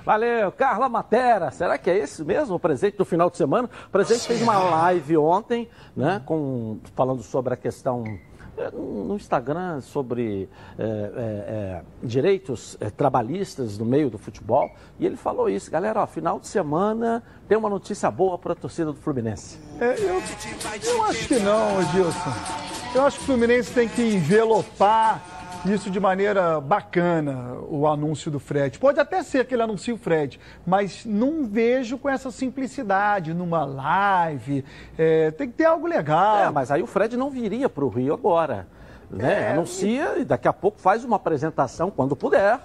Valeu, Carla Matera. Será que é esse mesmo o presente do final de semana? O presente fez uma live ontem, né, com, falando sobre a questão é, no Instagram sobre é, é, é, direitos é, trabalhistas no meio do futebol e ele falou isso, galera, ó, final de semana tem uma notícia boa para a torcida do Fluminense. É, eu, eu acho que não, Edilson. Eu acho que o Fluminense tem que envelopar isso de maneira bacana, o anúncio do Fred. Pode até ser que ele anuncie o Fred, mas não vejo com essa simplicidade numa live. É, tem que ter algo legal. É, mas aí o Fred não viria para o Rio agora. Né? É, Anuncia e daqui a pouco faz uma apresentação quando puder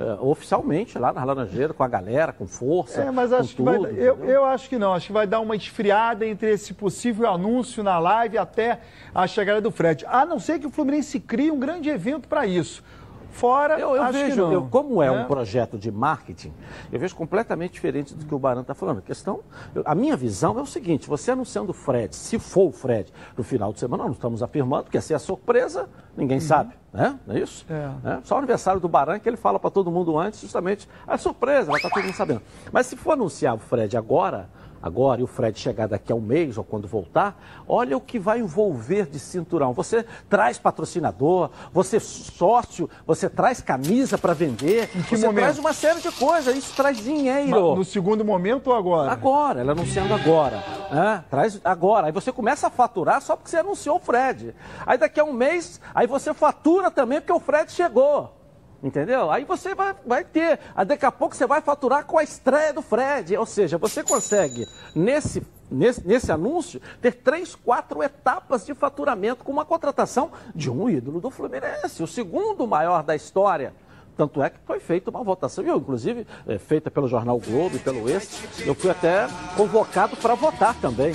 é, oficialmente lá na Laranjeira, com a galera, com força. É, mas acho que tudo, vai, eu, eu, acho que não. Acho que vai dar uma esfriada entre esse possível anúncio na live até a chegada do Fred. A não ser que o Fluminense crie um grande evento para isso. Fora, Eu, eu vejo, eu- como é, É. um projeto de marketing, eu vejo completamente diferente do que o Barão está falando. A questão, eu- a minha visão é o seguinte: você anunciando o Fred, se for o Fred, no final de semana, nós não estamos afirmando, que essa é a surpresa, ninguém sabe, né? Não é isso? Uhum. É. Né? Só o aniversário do Barão que ele fala para todo mundo antes, justamente, a surpresa, vai estar todo mundo sabendo. Mas se for anunciar o Fred agora, agora e o Fred chegar daqui a um mês ou quando voltar, olha o que vai envolver de cinturão. Você traz patrocinador, você sócio, você traz camisa para vender, você momento? traz uma série de coisas, isso traz dinheiro. No segundo momento ou agora? Agora, ela anunciando agora. né? Traz agora. Aí você começa a faturar só porque você anunciou o Fred. Aí daqui a um mês, aí você fatura também porque o Fred chegou. Entendeu? Aí você vai, vai ter. Daqui a pouco você vai faturar com a estreia do Fred. Ou seja, você consegue, nesse, nesse, nesse anúncio, ter três, quatro etapas de faturamento com uma contratação de um ídolo do Fluminense, o segundo maior da história. Tanto é que foi feita uma votação, eu, inclusive, é, feita pelo Jornal Globo e pelo Extra, eu fui até convocado para votar também.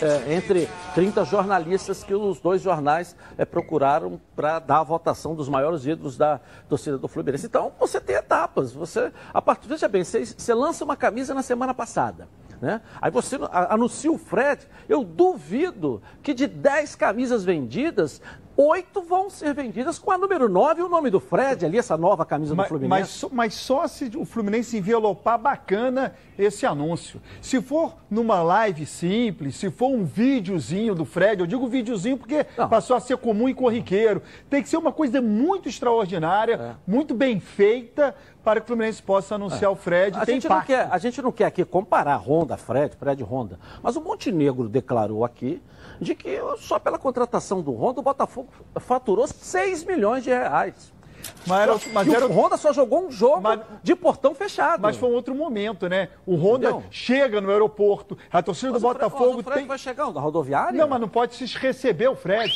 É, entre 30 jornalistas que os dois jornais é, procuraram para dar a votação dos maiores ídolos da torcida do Fluminense. Então, você tem etapas. Você, a partir, veja bem, você, você lança uma camisa na semana passada. Né? Aí você anuncia o Fred, eu duvido que de 10 camisas vendidas, oito vão ser vendidas com a número 9 e o nome do Fred ali, essa nova camisa do Mas, Fluminense. mas, só- mas só se o Fluminense envelopar bacana esse anúncio. Se for numa live simples, se for um videozinho do Fred, eu digo videozinho porque Não. passou a ser comum e corriqueiro. Tem que ser uma coisa muito extraordinária, É. muito bem feita, para que o Fluminense possa anunciar o Fred. A gente, não quer, a gente não quer aqui comparar Honda, Fred, Fred Honda. Mas o Montenegro declarou aqui de que só pela contratação do Honda, o Botafogo faturou 6 milhões de reais. Mas era, mas era- o Honda só jogou um jogo Mas- de portão fechado. mas foi um outro momento, né? O Honda Entendeu? chega no aeroporto, a torcida Mas do o Fred- Botafogo o Fred tem. vai chegar da rodoviária? Não, mas não pode se receber o Fred.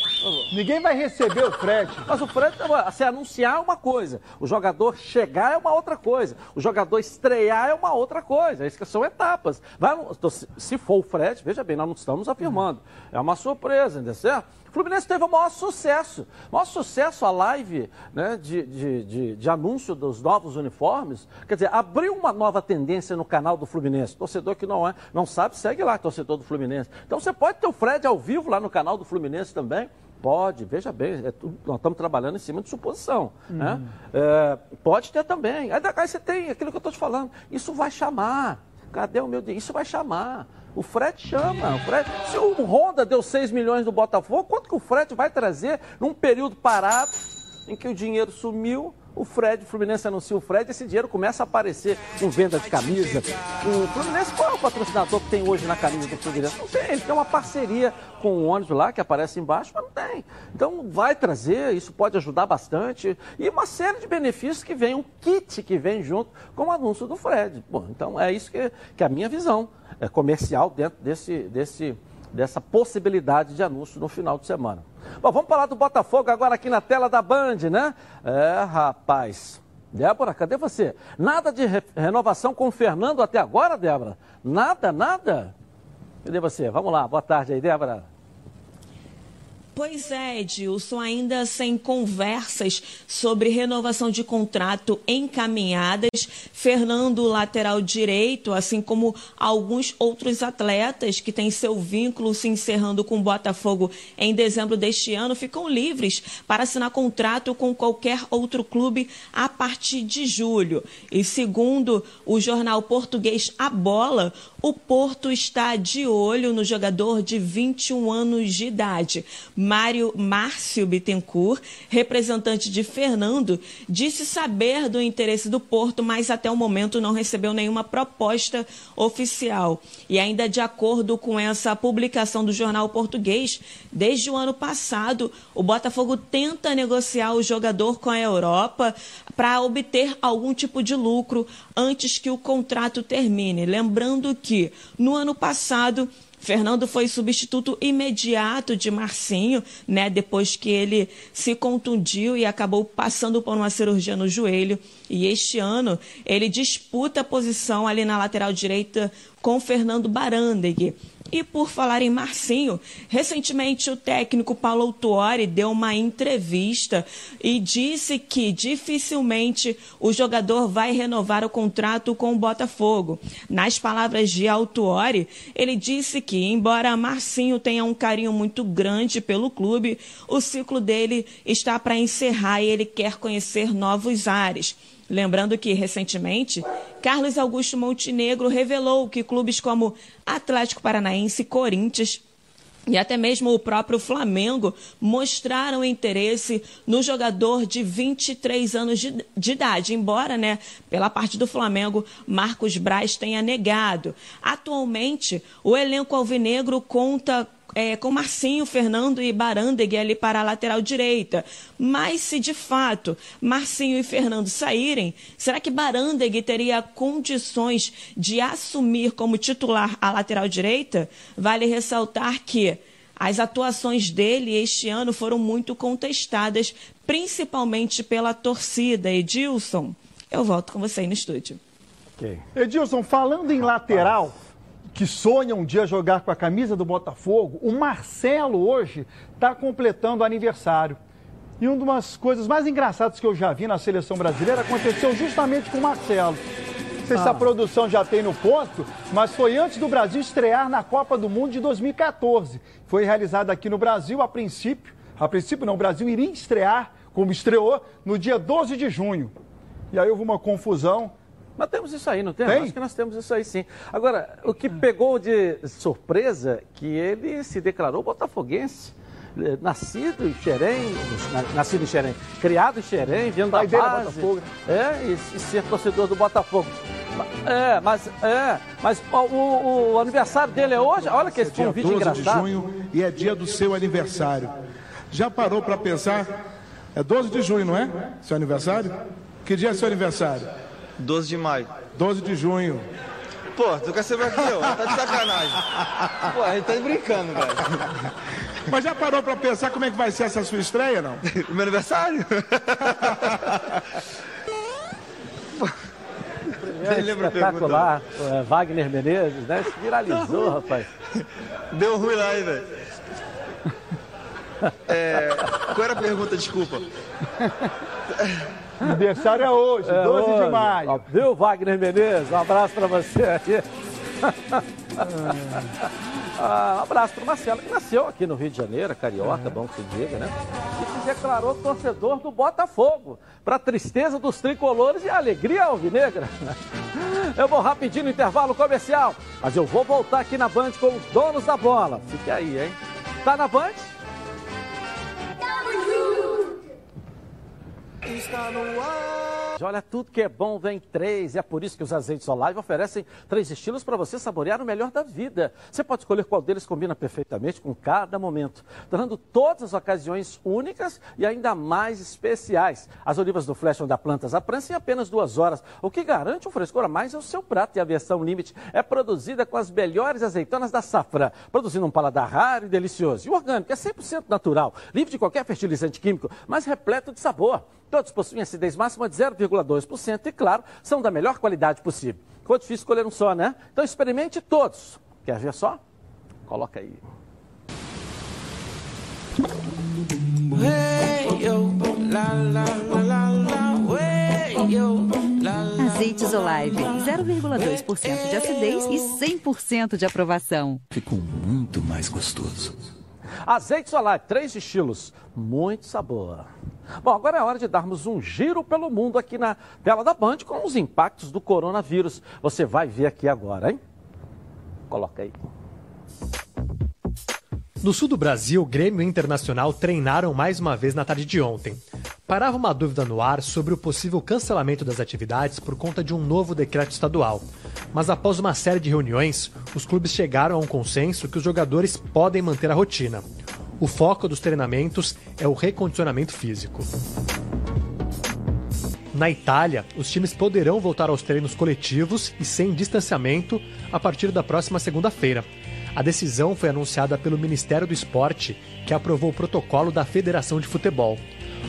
Ninguém vai receber o Fred. Mas o Fred, se anunciar é uma coisa, o jogador chegar é uma outra coisa, o jogador estrear é uma outra coisa. Isso que são etapas. Vai, se- se for o Fred, veja bem, nós não estamos afirmando. É uma surpresa, entendeu certo? O Fluminense teve o maior sucesso. O maior sucesso a live né, de, de, de, de anúncio dos novos uniformes. Quer dizer, abriu uma nova tendência no canal do Fluminense. Torcedor que não é, não sabe, segue lá, torcedor do Fluminense. Então você pode ter o Fred ao vivo lá no canal do Fluminense também. Pode, veja bem, é tudo- nós estamos trabalhando em cima de suposição. Né? É, pode ter também. Aí, aí você tem aquilo que eu estou te falando. Isso vai chamar. Cadê o meu dinheiro? Isso vai chamar. O Fred chama. O se o Honda deu 6 milhões do Botafogo, quanto que o Fred vai trazer num período parado em que o dinheiro sumiu? O Fred, o Fluminense anuncia o Fred, esse dinheiro começa a aparecer com venda de camisa. O Fluminense, qual é o patrocinador que tem hoje na camisa do Fluminense? Não tem, ele tem uma parceria com o ônibus lá, que aparece embaixo, mas não tem. Então vai trazer, isso pode ajudar bastante. E uma série de benefícios que vem, um kit que vem junto com o anúncio do Fred. Bom, então é isso que, que é a minha visão comercial dentro desse, desse, dessa possibilidade de anúncio no final de semana. Bom, vamos falar do Botafogo agora aqui na tela da Band, né? É, rapaz. Débora, cadê você? Nada de re- renovação com o Fernando até agora, Débora? Nada, nada? Cadê você? Vamos lá, boa tarde aí, Débora. Pois é, Edilson, ainda sem conversas sobre renovação de contrato encaminhadas, Fernando, lateral direito, assim como alguns outros atletas que têm seu vínculo se encerrando com o Botafogo em dezembro deste ano, ficam livres para assinar contrato com qualquer outro clube a partir de julho. E segundo o jornal português A Bola, o Porto está de olho no jogador de 21 anos de idade. Mário Márcio Bittencourt, representante de Fernando, disse saber do interesse do Porto, mas até o momento não recebeu nenhuma proposta oficial. E ainda de acordo com essa publicação do jornal português, desde o ano passado, o Botafogo tenta negociar o jogador com a Europa para obter algum tipo de lucro antes que o contrato termine. Lembrando que no ano passado Fernando foi substituto imediato de Marcinho, né, depois que ele se contundiu e acabou passando por uma cirurgia no joelho. E este ano ele disputa a posição ali na lateral direita com Fernando Barandeg. E por falar em Marcinho, recentemente o técnico Paulo Autuori deu uma entrevista e disse que dificilmente o jogador vai renovar o contrato com o Botafogo. Nas palavras de Autuori, ele disse que, embora Marcinho tenha um carinho muito grande pelo clube, o ciclo dele está para encerrar e ele quer conhecer novos ares. Lembrando que, recentemente, Carlos Augusto Montenegro revelou que clubes como Atlético Paranaense, Corinthians e até mesmo o próprio Flamengo mostraram interesse no jogador de 23 anos de, de, idade, embora, né, pela parte do Flamengo, Marcos Braz tenha negado. Atualmente, o elenco alvinegro conta é, com Marcinho, Fernando e Barandeg ali para a lateral direita. Mas se de fato Marcinho e Fernando saírem, será que Barandeg teria condições de assumir como titular a lateral direita? Vale ressaltar que as atuações dele este ano foram muito contestadas, principalmente pela torcida. Edilson, eu volto com você aí no estúdio. Okay. Edilson, falando em lateral, que sonha um dia jogar com a camisa do Botafogo, o Marcelo hoje está completando aniversário. E uma das coisas mais engraçadas que eu já vi na seleção brasileira aconteceu justamente com o Marcelo. Não sei ah. se a ah. produção já tem no ponto, mas foi antes do Brasil estrear na Copa do Mundo de 2014. Foi realizada aqui no Brasil, a princípio, a princípio não, o Brasil iria estrear, como estreou, no dia 12 de junho. E aí houve uma confusão, mas temos isso aí, não tem? Tem? Acho que nós temos isso aí sim. Agora, o que pegou de surpresa que ele se declarou botafoguense. Eh, nascido em Xerém, nascido em Xerém, criado em Xerém, vindo da base. Botafogo. É, e, e, ser torcedor do Botafogo. É, mas, é, mas o, o, o aniversário dele é hoje? Olha que esse é convite dia 12 engraçado. de junho e é dia do seu aniversário. Já parou para pensar? É 12 de junho, não é? Seu aniversário? Que dia é seu aniversário? 12 de maio. 12 de junho. Pô, tu quer saber aqui, ó? Tá de sacanagem. Pô, a gente tá brincando, velho. Mas já parou pra pensar como é que vai ser essa sua estreia, não? Meu aniversário? Primeiro espetacular, é, Wagner Menezes, né? Se viralizou, rapaz. Deu ruim lá, hein, velho? É, qual era a pergunta, desculpa? Aniversário é hoje, é 12 hoje. de maio. Viu, Wagner Menezes? Um abraço para você aqui. Ah, um abraço para Marcelo, que nasceu aqui no Rio de Janeiro, carioca, bom que se diga, né? E se declarou torcedor do Botafogo, para tristeza dos tricolores e alegria alvinegra. Eu vou rapidinho no intervalo comercial, mas eu vou voltar aqui na Band com os donos da bola. Fique aí, hein? Tá na Band? Está no ar. Olha, tudo que é bom vem três. E é por isso que os azeites Olive oferecem três estilos para você saborear o melhor da vida. Você pode escolher qual deles combina perfeitamente com cada momento, tornando todas as ocasiões únicas e ainda mais especiais. As olivas do Flash da plantas a prança em apenas duas horas, o que garante um frescor a mais ao seu prato. E a versão Limite é produzida com as melhores azeitonas da safra, produzindo um paladar raro e delicioso. E o orgânico é 100% natural, livre de qualquer fertilizante químico, mas repleto de sabor. Todos possuem acidez máxima de 0,2% e, claro, são da melhor qualidade possível. Ficou difícil escolher um só, né? Então experimente todos. Quer ver só? Coloca aí. Azeites Olive, 0,2% de acidez e 100% de aprovação. Ficou muito mais gostoso. Azeite Olive, três estilos, muito sabor. Bom, agora é hora de darmos um giro pelo mundo aqui na tela da Band com os impactos do coronavírus. Você vai ver aqui agora, hein? Coloca aí. No sul do Brasil, Grêmio e Internacional treinaram mais uma vez na tarde de ontem. Parava uma dúvida no ar sobre o possível cancelamento das atividades por conta de um novo decreto estadual. Mas após uma série de reuniões, os clubes chegaram a um consenso que os jogadores podem manter a rotina. O foco dos treinamentos é o recondicionamento físico. Na Itália, os times poderão voltar aos treinos coletivos e sem distanciamento a partir da próxima segunda-feira. A decisão foi anunciada pelo Ministério do Esporte, que aprovou o protocolo da Federação de Futebol.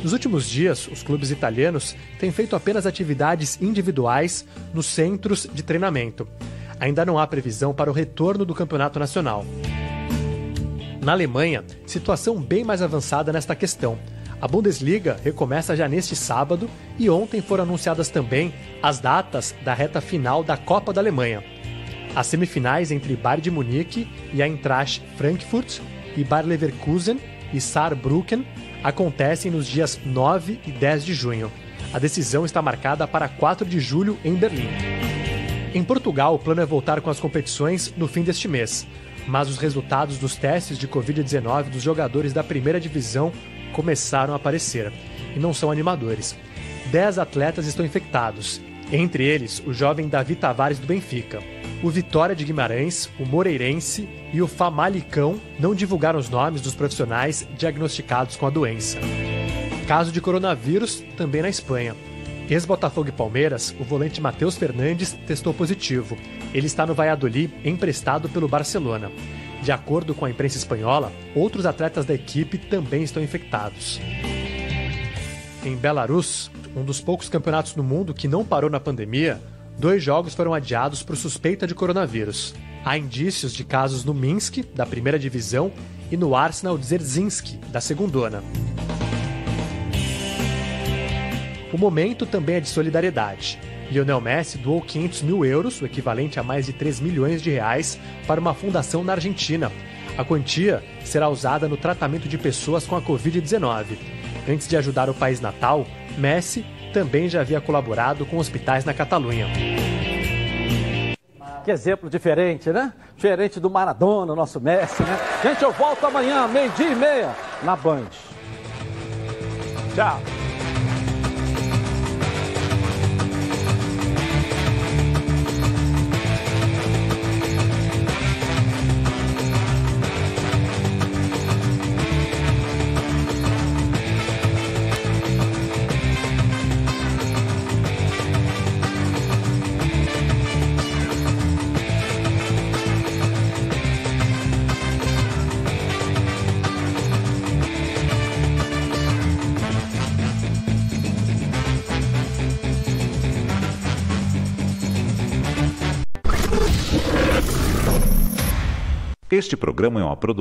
Nos últimos dias, os clubes italianos têm feito apenas atividades individuais nos centros de treinamento. ainda não há previsão para o retorno do campeonato nacional. Na Alemanha, situação bem mais avançada nesta questão. A Bundesliga recomeça já neste sábado e ontem foram anunciadas também as datas da reta final da Copa da Alemanha. As semifinais entre Bayern de Munique e Eintracht Frankfurt e Bayer Leverkusen e Saarbrücken acontecem nos dias 9 e 10 de junho. A decisão está marcada para 4 de julho em Berlim. Em Portugal, o plano é voltar com as competições no fim deste mês, mas os resultados dos testes de Covid-19 dos jogadores da primeira divisão começaram a aparecer e não são animadores. Dez atletas estão infectados, entre eles o jovem Davi Tavares do Benfica. O Vitória de Guimarães, o Moreirense e o Famalicão não divulgaram os nomes dos profissionais diagnosticados com a doença. Caso de coronavírus também na Espanha. Ex-Botafogo e Palmeiras, o volante Matheus Fernandes testou positivo. Ele está no Valladolid, emprestado pelo Barcelona. De acordo com a imprensa espanhola, outros atletas da equipe também estão infectados. Em Belarus, um dos poucos campeonatos no mundo que não parou na pandemia, dois jogos foram adiados por suspeita de coronavírus. Há indícios de casos no Minsk, da primeira divisão, e no Arsenal Dzerzhinsky, da segundona. O momento também é de solidariedade. Lionel Messi doou 500 mil euros, o equivalente a mais de 3 milhões de reais, para uma fundação na Argentina. A quantia será usada no tratamento de pessoas com a Covid-19. Antes de ajudar o país natal, Messi também já havia colaborado com hospitais na Catalunha. Que exemplo diferente, né? Diferente do Maradona, nosso Messi, né? Gente, eu volto amanhã, meio-dia e meia, na Band. Tchau. Este programa é uma produção